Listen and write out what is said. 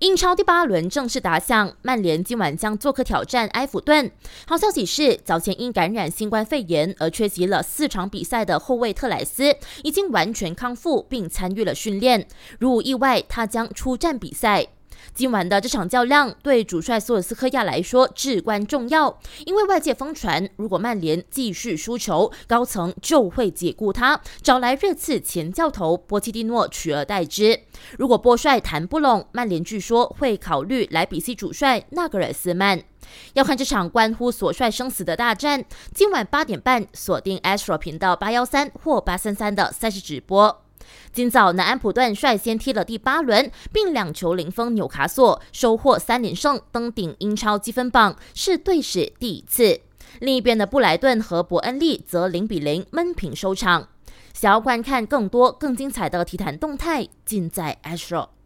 英超第八轮正式打响，曼联今晚将做客挑战埃弗顿。好消息是，早前因感染新冠肺炎而缺席了四场比赛的后卫特莱斯已经完全康复，并参与了训练。如无意外，他将出战比赛。今晚的这场较量对主帅索尔斯克亚来说至关重要，因为外界疯传，如果曼联继续输球，高层就会解雇他，找来热刺前教头波切蒂诺取而代之。如果波帅谈不拢，曼联据说会考虑莱比锡主帅纳格尔斯曼。要看这场关乎索帅生死的大战，今晚八点半锁定 Astro 频道八幺三或八三三的赛事直播。今早，南安普顿率先踢了第八轮，并两球零封纽卡索，收获三连胜，登顶英超积分榜，是队史第一次。另一边的布莱顿和伯恩利则零比零闷平收场。想要观看更多更精彩的体坛动态，尽在 Astro。